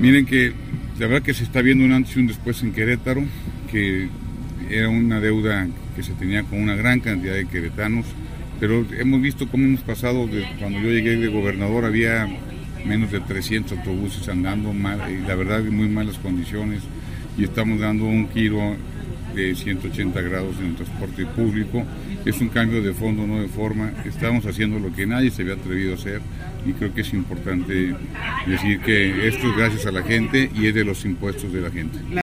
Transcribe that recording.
Miren que la verdad que se está viendo un antes y un después en Querétaro, que era una deuda que se tenía con una gran cantidad de queretanos, pero hemos visto cómo hemos pasado, de, cuando yo llegué de gobernador había menos de 300 autobuses andando, mal, y la verdad en muy malas condiciones, y estamos dando un giro de 180 grados en el transporte público. Es un cambio de fondo, no de forma. Estamos haciendo lo que nadie se había atrevido a hacer y creo que es importante decir que esto es gracias a la gente y es de los impuestos de la gente.